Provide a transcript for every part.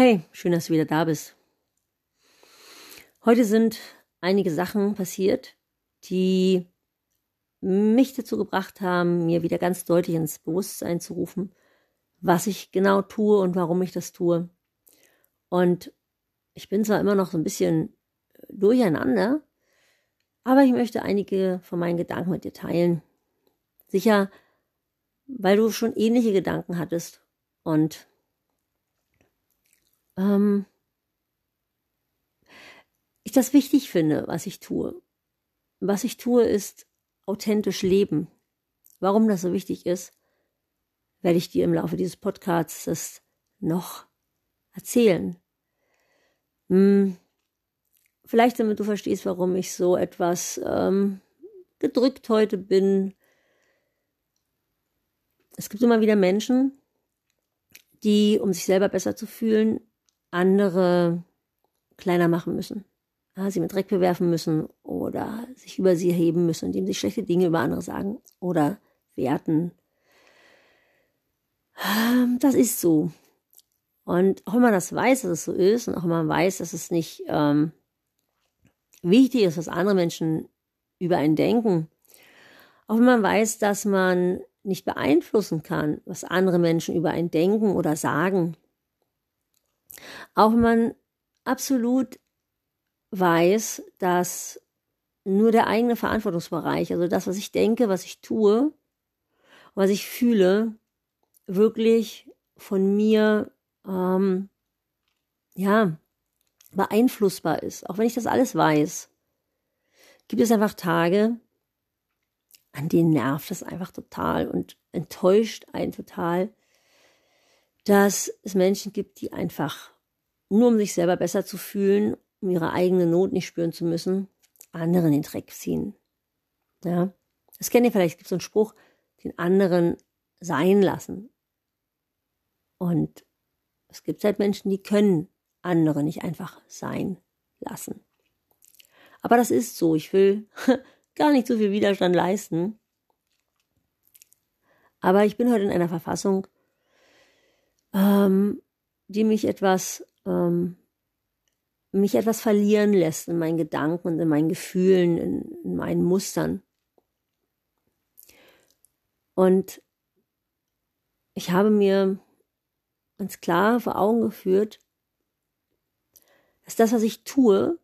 Hey, schön, dass du wieder da bist. Heute sind einige Sachen passiert, die mich dazu gebracht haben, mir wieder ganz deutlich ins Bewusstsein zu rufen, was ich genau tue und warum ich das tue. Und ich bin zwar immer noch so ein bisschen durcheinander, aber ich möchte einige von meinen Gedanken mit dir teilen. Sicher, weil du schon ähnliche Gedanken hattest und ähm, ich das wichtig finde, was ich tue. Was ich tue, ist authentisch leben. Warum das so wichtig ist, werde ich dir im Laufe dieses Podcasts noch erzählen. Hm, vielleicht damit du verstehst, warum ich so etwas ähm, gedrückt heute bin. Es gibt immer wieder Menschen, die, um sich selber besser zu fühlen, andere kleiner machen müssen. Ja, sie mit Dreck bewerfen müssen oder sich über sie erheben müssen, indem sie schlechte Dinge über andere sagen oder werten. Ähm, das ist so. Und auch wenn man das weiß, dass es so ist und auch wenn man weiß, dass es nicht ähm, wichtig ist, was andere Menschen über einen denken, auch wenn man weiß, dass man nicht beeinflussen kann, was andere Menschen über einen denken oder sagen, auch wenn man absolut weiß, dass nur der eigene Verantwortungsbereich, also das, was ich denke, was ich tue, was ich fühle, wirklich von mir, ähm, ja, beeinflussbar ist. Auch wenn ich das alles weiß, gibt es einfach Tage, an denen nervt es einfach total und enttäuscht einen total, dass es Menschen gibt, die einfach nur um sich selber besser zu fühlen, um ihre eigene Not nicht spüren zu müssen, anderen den Dreck ziehen. Ja, das kennt ihr vielleicht, es gibt so einen Spruch, den anderen sein lassen. Und es gibt halt Menschen, die können andere nicht einfach sein lassen. Aber das ist so. Ich will gar nicht so viel Widerstand leisten. Aber ich bin heute in einer Verfassung, ähm, die mich etwas, ähm, mich etwas verlieren lässt in meinen Gedanken und in meinen Gefühlen, in, in meinen Mustern. Und ich habe mir ganz klar vor Augen geführt, dass das, was ich tue,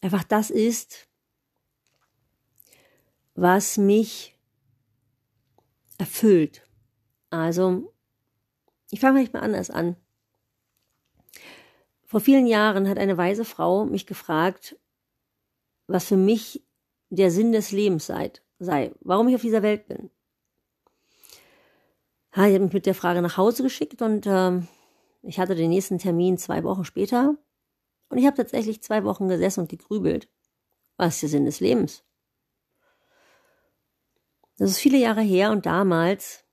einfach das ist, was mich erfüllt. Also ich fange vielleicht mal anders an. Vor vielen Jahren hat eine weise Frau mich gefragt, was für mich der Sinn des Lebens sei, sei warum ich auf dieser Welt bin. Ich habe mich mit der Frage nach Hause geschickt und äh, ich hatte den nächsten Termin zwei Wochen später und ich habe tatsächlich zwei Wochen gesessen und gegrübelt. Was ist der Sinn des Lebens? Das ist viele Jahre her und damals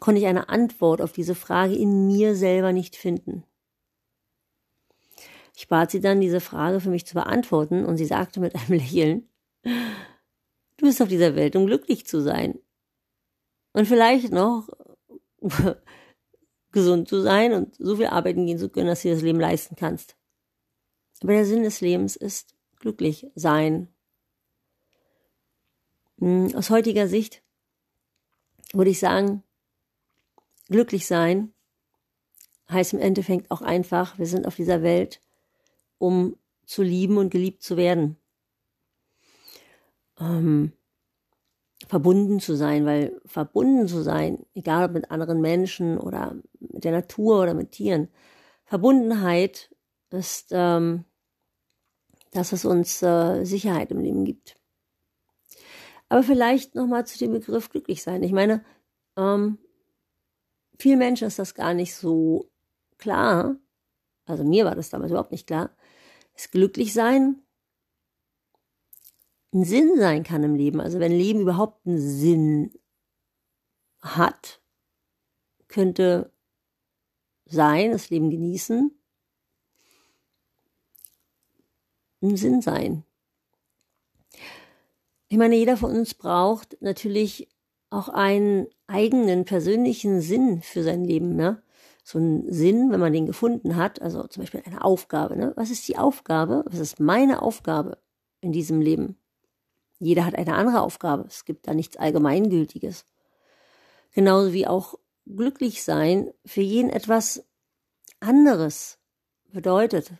konnte ich eine Antwort auf diese Frage in mir selber nicht finden. Ich bat sie dann, diese Frage für mich zu beantworten, und sie sagte mit einem Lächeln, du bist auf dieser Welt, um glücklich zu sein. Und vielleicht noch gesund zu sein und so viel arbeiten gehen zu können, dass du das Leben leisten kannst. Aber der Sinn des Lebens ist glücklich sein. Hm, aus heutiger Sicht würde ich sagen, Glücklich sein heißt im Endeffekt auch einfach, wir sind auf dieser Welt, um zu lieben und geliebt zu werden. Ähm, verbunden zu sein, weil verbunden zu sein, egal ob mit anderen Menschen oder mit der Natur oder mit Tieren, Verbundenheit ist ähm, das, was uns äh, Sicherheit im Leben gibt. Aber vielleicht nochmal zu dem Begriff glücklich sein. Ich meine, ähm, vielen Menschen ist das gar nicht so klar. Also mir war das damals überhaupt nicht klar. Das Glücklichsein ein Sinn sein kann im Leben. Also wenn Leben überhaupt einen Sinn hat, könnte sein, das Leben genießen, ein Sinn sein. Ich meine, jeder von uns braucht natürlich auch einen eigenen persönlichen Sinn für sein Leben. Ne? so einen Sinn, wenn man den gefunden hat, also zum Beispiel eine Aufgabe. Ne? Was ist die Aufgabe? Was ist meine Aufgabe in diesem Leben? Jeder hat eine andere Aufgabe. Es gibt da nichts Allgemeingültiges. Genauso wie auch glücklich sein für jeden etwas anderes bedeutet.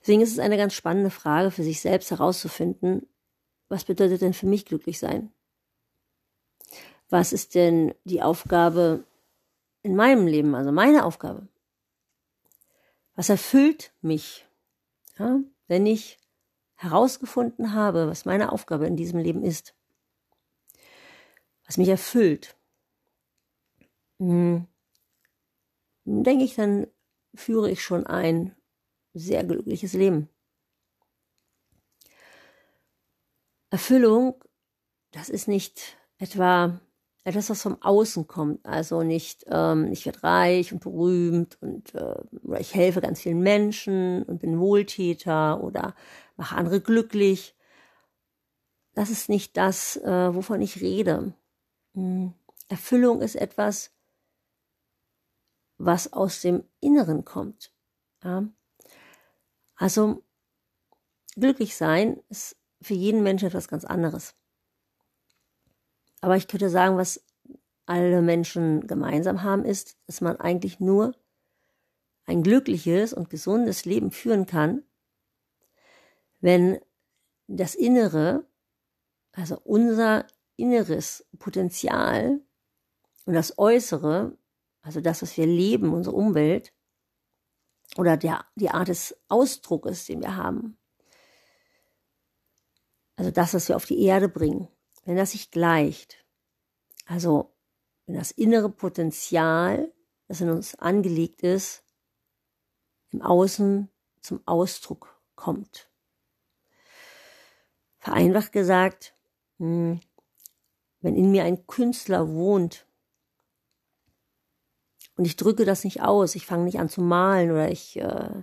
Deswegen ist es eine ganz spannende Frage für sich selbst herauszufinden, was bedeutet denn für mich glücklich sein? Was ist denn die Aufgabe in meinem Leben, also meine Aufgabe? Was erfüllt mich, ja, wenn ich herausgefunden habe, was meine Aufgabe in diesem Leben ist? Was mich erfüllt? Hm, denke ich, dann führe ich schon ein sehr glückliches Leben. Erfüllung, das ist nicht etwa etwas, was vom Außen kommt. Also nicht, ähm, ich werde reich und berühmt und äh, oder ich helfe ganz vielen Menschen und bin Wohltäter oder mache andere glücklich. Das ist nicht das, äh, wovon ich rede. Hm. Erfüllung ist etwas, was aus dem Inneren kommt. Ja? Also glücklich sein ist für jeden Menschen etwas ganz anderes. Aber ich könnte sagen, was alle Menschen gemeinsam haben, ist, dass man eigentlich nur ein glückliches und gesundes Leben führen kann, wenn das Innere, also unser inneres Potenzial und das Äußere, also das, was wir leben, unsere Umwelt oder der, die Art des Ausdruckes, den wir haben, also das, was wir auf die Erde bringen, wenn das sich gleicht, also wenn das innere Potenzial, das in uns angelegt ist, im Außen zum Ausdruck kommt. Vereinfacht gesagt, hm, wenn in mir ein Künstler wohnt und ich drücke das nicht aus, ich fange nicht an zu malen oder ich äh,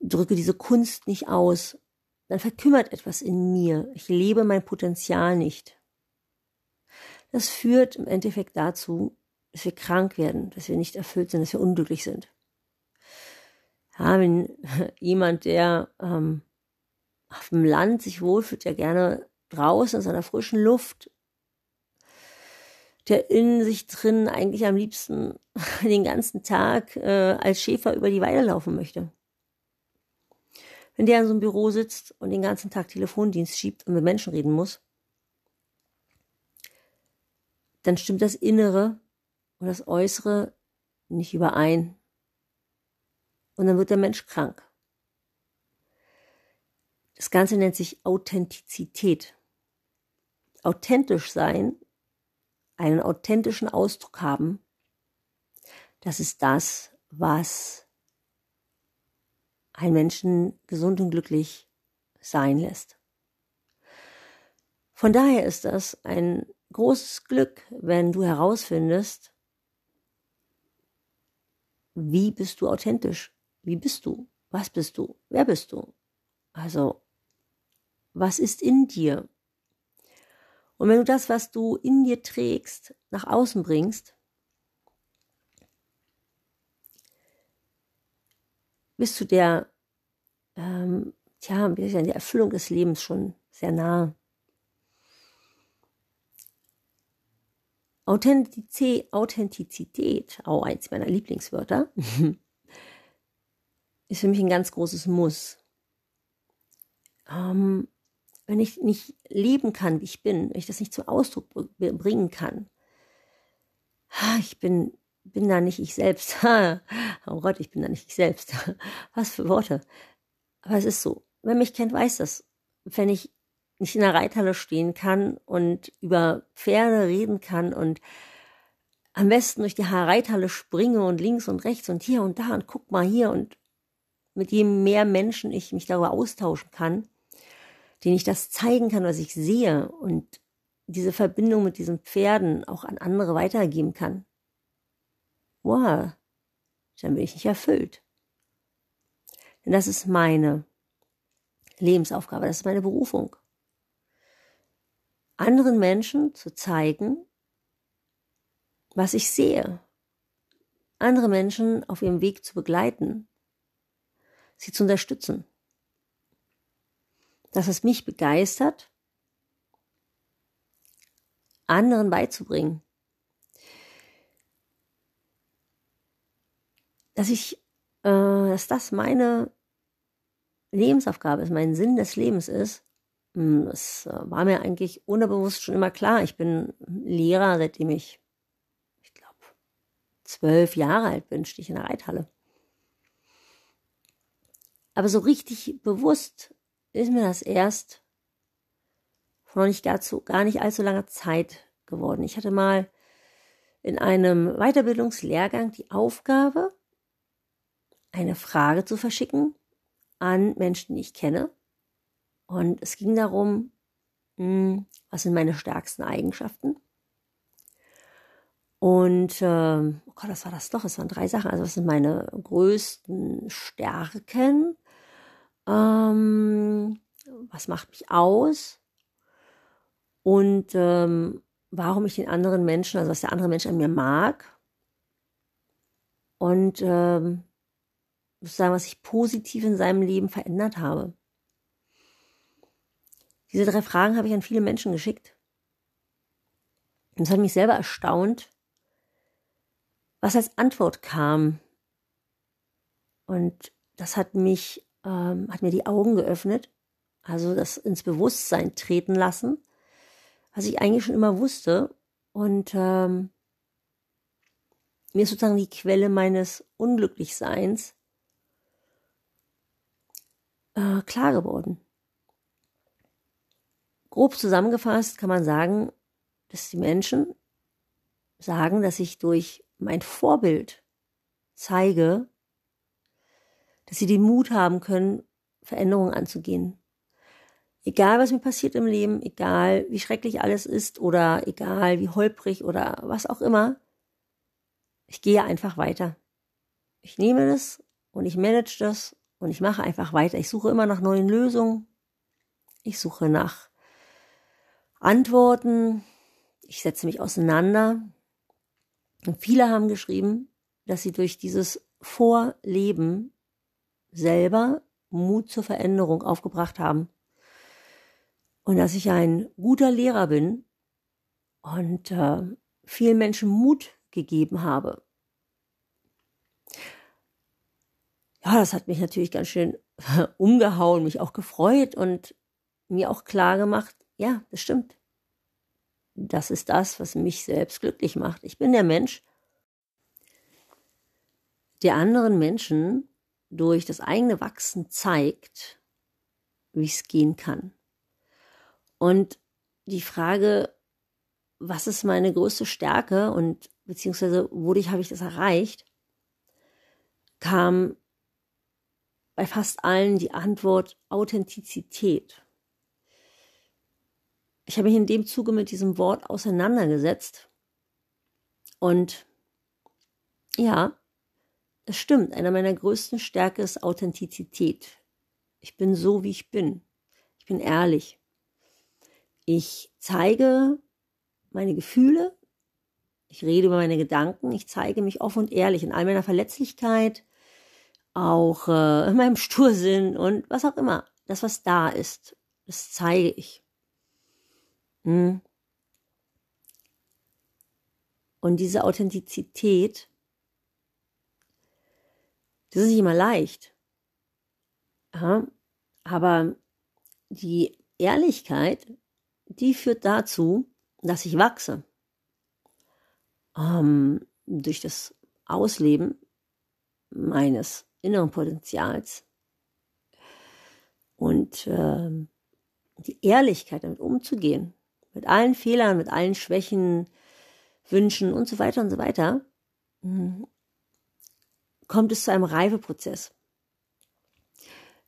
drücke diese Kunst nicht aus, dann verkümmert etwas in mir. Ich lebe mein Potenzial nicht. Das führt im Endeffekt dazu, dass wir krank werden, dass wir nicht erfüllt sind, dass wir unglücklich sind. Ja, wenn jemand, der ähm, auf dem Land sich wohlfühlt, der gerne draußen in seiner frischen Luft, der in sich drin eigentlich am liebsten den ganzen Tag äh, als Schäfer über die Weide laufen möchte wenn der in so einem Büro sitzt und den ganzen Tag Telefondienst schiebt und mit Menschen reden muss, dann stimmt das Innere und das Äußere nicht überein. Und dann wird der Mensch krank. Das Ganze nennt sich Authentizität. Authentisch sein, einen authentischen Ausdruck haben, das ist das, was einen Menschen gesund und glücklich sein lässt. Von daher ist das ein großes Glück, wenn du herausfindest, wie bist du authentisch? Wie bist du? Was bist du? Wer bist du? Also, was ist in dir? Und wenn du das, was du in dir trägst, nach außen bringst, bist du der, ähm, tja, wir sind der Erfüllung des Lebens schon sehr nahe. Authentizität, Authentizität, auch eins meiner Lieblingswörter, ist für mich ein ganz großes Muss. Ähm, wenn ich nicht leben kann, wie ich bin, wenn ich das nicht zum Ausdruck bringen kann, ich bin bin da nicht ich selbst. oh Gott, ich bin da nicht ich selbst. Was für Worte. Aber es ist so. Wer mich kennt, weiß das. Wenn ich nicht in der Reithalle stehen kann und über Pferde reden kann und am besten durch die Reithalle springe und links und rechts und hier und da und guck mal hier und mit jedem mehr Menschen ich mich darüber austauschen kann, denen ich das zeigen kann, was ich sehe und diese Verbindung mit diesen Pferden auch an andere weitergeben kann wow, dann bin ich nicht erfüllt. Denn das ist meine Lebensaufgabe, das ist meine Berufung. Anderen Menschen zu zeigen, was ich sehe, andere Menschen auf ihrem Weg zu begleiten, sie zu unterstützen. Dass es mich begeistert, anderen beizubringen. Dass ich, dass das meine Lebensaufgabe ist, mein Sinn des Lebens ist, hm, das äh, war mir eigentlich unterbewusst schon immer klar. Ich bin Lehrer, seitdem ich, ich glaube, zwölf Jahre alt bin, stehe ich in der Reithalle. Aber so richtig bewusst ist mir das erst vor noch nicht gar, zu, gar nicht allzu langer Zeit geworden. Ich hatte mal in einem Weiterbildungslehrgang die Aufgabe, eine Frage zu verschicken an Menschen, die ich kenne. Und es ging darum, hm, was sind meine stärksten Eigenschaften? Und äh, oh Gott, was war das doch? Es waren drei Sachen. Also was sind meine größten Stärken? Ähm, was macht mich aus? Und ähm, warum ich den anderen Menschen, also was der andere Mensch an mir mag. Und ähm, sozusagen, was ich positiv in seinem Leben verändert habe. Diese drei Fragen habe ich an viele Menschen geschickt. Und es hat mich selber erstaunt, was als Antwort kam. Und das hat mich, ähm, hat mir die Augen geöffnet, also das ins Bewusstsein treten lassen, was ich eigentlich schon immer wusste. Und ähm, mir ist sozusagen die Quelle meines Unglücklichseins äh, klar geworden. Grob zusammengefasst kann man sagen, dass die Menschen sagen, dass ich durch mein Vorbild zeige, dass sie den Mut haben können, Veränderungen anzugehen. Egal, was mir passiert im Leben, egal, wie schrecklich alles ist oder egal, wie holprig oder was auch immer, ich gehe einfach weiter. Ich nehme das und ich manage das und ich mache einfach weiter. Ich suche immer nach neuen Lösungen. Ich suche nach Antworten. Ich setze mich auseinander. Und viele haben geschrieben, dass sie durch dieses Vorleben selber Mut zur Veränderung aufgebracht haben. Und dass ich ein guter Lehrer bin und äh, vielen Menschen Mut gegeben habe. Ja, das hat mich natürlich ganz schön umgehauen, mich auch gefreut und mir auch klar gemacht, ja, das stimmt. Das ist das, was mich selbst glücklich macht. Ich bin der Mensch, der anderen Menschen durch das eigene Wachsen zeigt, wie es gehen kann. Und die Frage, was ist meine größte Stärke und beziehungsweise wodurch habe ich das erreicht, kam bei fast allen die Antwort Authentizität. Ich habe mich in dem Zuge mit diesem Wort auseinandergesetzt und ja, es stimmt, einer meiner größten Stärke ist Authentizität. Ich bin so, wie ich bin. Ich bin ehrlich. Ich zeige meine Gefühle, ich rede über meine Gedanken, ich zeige mich offen und ehrlich in all meiner Verletzlichkeit, auch äh, in meinem Stursinn und was auch immer. Das, was da ist, das zeige ich. Hm. Und diese Authentizität, das ist nicht immer leicht. Ja, aber die Ehrlichkeit, die führt dazu, dass ich wachse. Ähm, durch das Ausleben meines inneren Potenzials. Und äh, die Ehrlichkeit damit umzugehen, mit allen Fehlern, mit allen Schwächen, Wünschen und so weiter und so weiter, hm, kommt es zu einem Reifeprozess.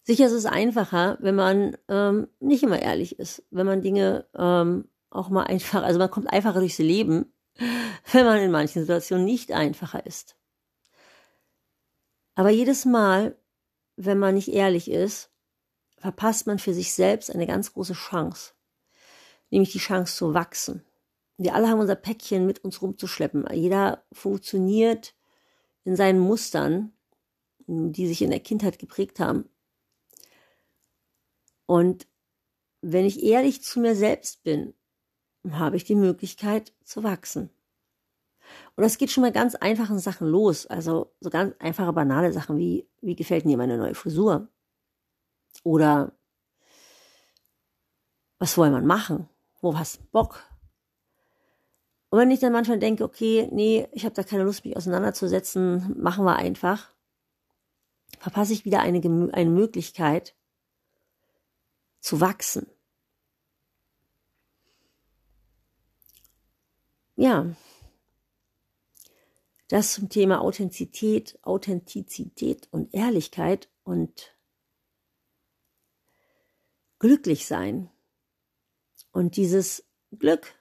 Sicher ist es einfacher, wenn man ähm, nicht immer ehrlich ist, wenn man Dinge ähm, auch mal einfach, also man kommt einfacher durchs Leben, wenn man in manchen Situationen nicht einfacher ist. Aber jedes Mal, wenn man nicht ehrlich ist, verpasst man für sich selbst eine ganz große Chance, nämlich die Chance zu wachsen. Wir alle haben unser Päckchen mit uns rumzuschleppen. Jeder funktioniert in seinen Mustern, die sich in der Kindheit geprägt haben. Und wenn ich ehrlich zu mir selbst bin, habe ich die Möglichkeit zu wachsen. Und das geht schon mal ganz einfachen Sachen los. Also so ganz einfache, banale Sachen wie, wie gefällt mir meine neue Frisur? Oder was wollen wir machen? Wo hast du Bock? Und wenn ich dann manchmal denke, okay, nee, ich habe da keine Lust, mich auseinanderzusetzen, machen wir einfach, verpasse ich wieder eine, eine Möglichkeit zu wachsen. Ja, das zum Thema Authentizität, Authentizität und Ehrlichkeit und glücklich sein. Und dieses Glück,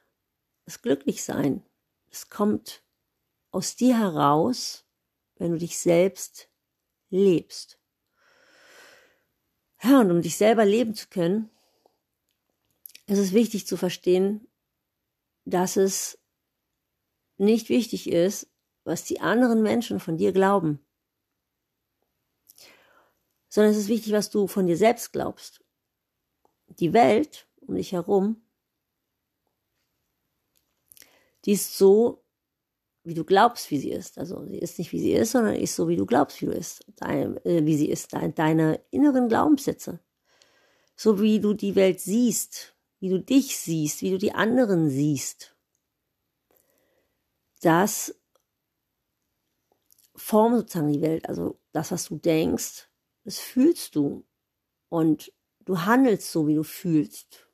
das Glücklichsein, es kommt aus dir heraus, wenn du dich selbst lebst. Ja, und um dich selber leben zu können, ist es wichtig zu verstehen, dass es nicht wichtig ist, was die anderen Menschen von dir glauben, sondern es ist wichtig, was du von dir selbst glaubst. Die Welt um dich herum, die ist so, wie du glaubst, wie sie ist. Also sie ist nicht, wie sie ist, sondern ist so, wie du glaubst, wie du ist, dein, äh, wie sie ist, dein, deine inneren Glaubenssätze. So wie du die Welt siehst, wie du dich siehst, wie du die anderen siehst. Das formt sozusagen die Welt. Also das, was du denkst, das fühlst du. Und du handelst so, wie du fühlst.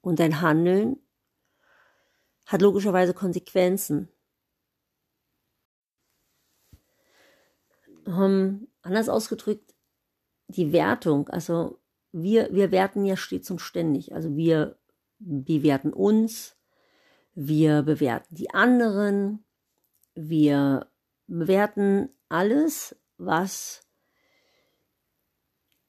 Und dein Handeln hat logischerweise Konsequenzen. Ähm, anders ausgedrückt, die Wertung, also wir, wir werten ja stets und ständig. Also wir bewerten uns, wir bewerten die anderen, wir bewerten alles, was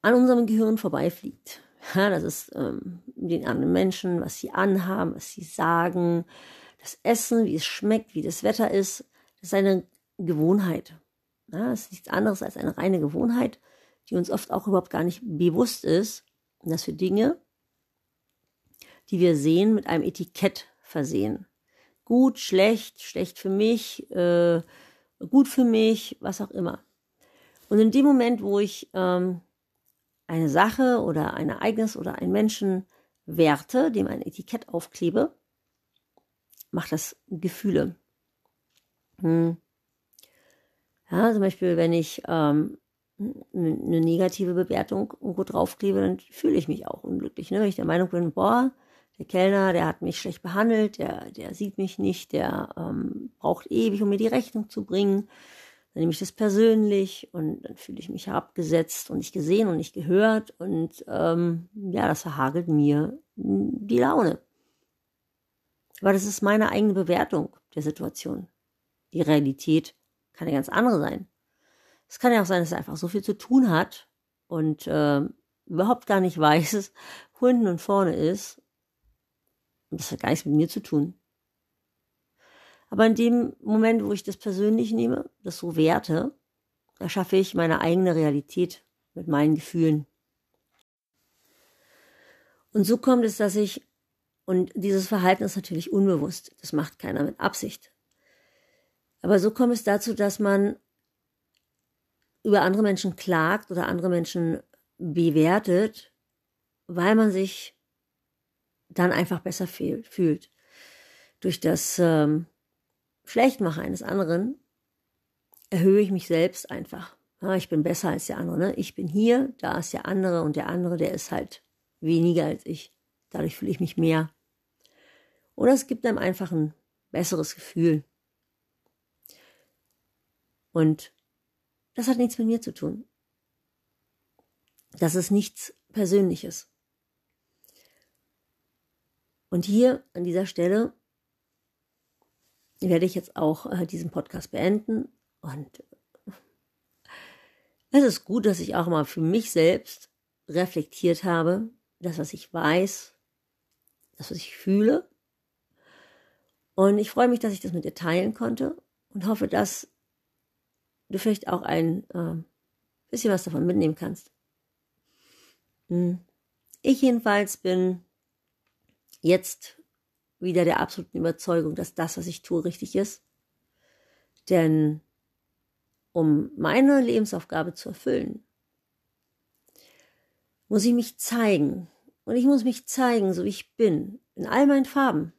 an unserem Gehirn vorbeifliegt. Ja, das ist ähm, den anderen Menschen, was sie anhaben, was sie sagen, das Essen, wie es schmeckt, wie das Wetter ist. Das ist eine Gewohnheit. Ja, das ist nichts anderes als eine reine Gewohnheit, die uns oft auch überhaupt gar nicht bewusst ist, dass wir Dinge, die wir sehen, mit einem Etikett versehen. Gut, schlecht, schlecht für mich, äh, gut für mich, was auch immer. Und in dem Moment, wo ich ähm, eine Sache oder ein Ereignis oder einen Menschen werte, dem ein Etikett aufklebe, macht das Gefühle. Hm. Ja, zum Beispiel, wenn ich ähm, eine negative Bewertung irgendwo draufklebe, dann fühle ich mich auch unglücklich. Ne? Wenn ich der Meinung bin, boah, der Kellner, der hat mich schlecht behandelt, der, der sieht mich nicht, der ähm, braucht ewig, um mir die Rechnung zu bringen. Dann nehme ich das persönlich und dann fühle ich mich herabgesetzt und nicht gesehen und nicht gehört. Und ähm, ja, das verhagelt mir die Laune. Aber das ist meine eigene Bewertung der Situation. Die Realität kann ja ganz andere sein. Es kann ja auch sein, dass er einfach so viel zu tun hat und äh, überhaupt gar nicht weiß, wo hinten und vorne ist und das hat gar nichts mit mir zu tun. Aber in dem Moment, wo ich das persönlich nehme, das so werte, da schaffe ich meine eigene Realität mit meinen Gefühlen. Und so kommt es, dass ich, und dieses Verhalten ist natürlich unbewusst, das macht keiner mit Absicht. Aber so kommt es dazu, dass man über andere Menschen klagt oder andere Menschen bewertet, weil man sich dann einfach besser fühlt. Durch das ähm, Schlechtmachen eines anderen erhöhe ich mich selbst einfach. Ja, ich bin besser als der andere. Ne? Ich bin hier, da ist der andere und der andere, der ist halt weniger als ich. Dadurch fühle ich mich mehr. Oder es gibt einem einfach ein besseres Gefühl. Und das hat nichts mit mir zu tun. Das ist nichts Persönliches. Und hier an dieser Stelle werde ich jetzt auch äh, diesen Podcast beenden. Und es ist gut, dass ich auch mal für mich selbst reflektiert habe, das, was ich weiß, das, was ich fühle. Und ich freue mich, dass ich das mit dir teilen konnte und hoffe, dass du vielleicht auch ein äh, bisschen was davon mitnehmen kannst. Hm. Ich jedenfalls bin jetzt wieder der absoluten Überzeugung, dass das, was ich tue, richtig ist. Denn um meine Lebensaufgabe zu erfüllen, muss ich mich zeigen. Und ich muss mich zeigen, so wie ich bin, in all meinen Farben.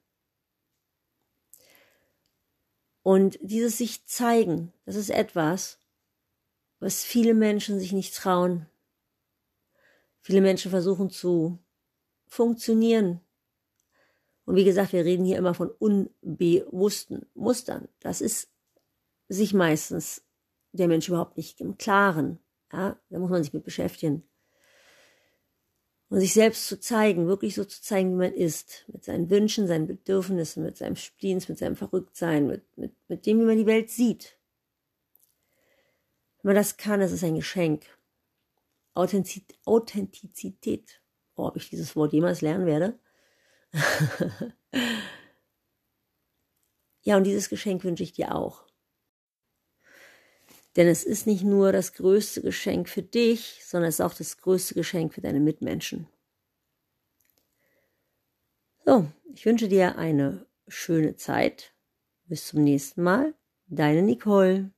Und dieses sich zeigen, das ist etwas, was viele Menschen sich nicht trauen. Viele Menschen versuchen zu funktionieren. Und wie gesagt, wir reden hier immer von unbewussten Mustern. Das ist sich meistens der Mensch überhaupt nicht im Klaren. Ja, da muss man sich mit beschäftigen. Und sich selbst zu zeigen, wirklich so zu zeigen, wie man ist, mit seinen Wünschen, seinen Bedürfnissen, mit seinem Spleens, mit seinem Verrücktsein, mit, mit, mit dem, wie man die Welt sieht. Wenn man das kann, ist es ein Geschenk. Authentizität. Oh, ob ich dieses Wort jemals lernen werde. ja, und dieses Geschenk wünsche ich dir auch. Denn es ist nicht nur das größte Geschenk für dich, sondern es ist auch das größte Geschenk für deine Mitmenschen. So, ich wünsche dir eine schöne Zeit. Bis zum nächsten Mal. Deine Nicole.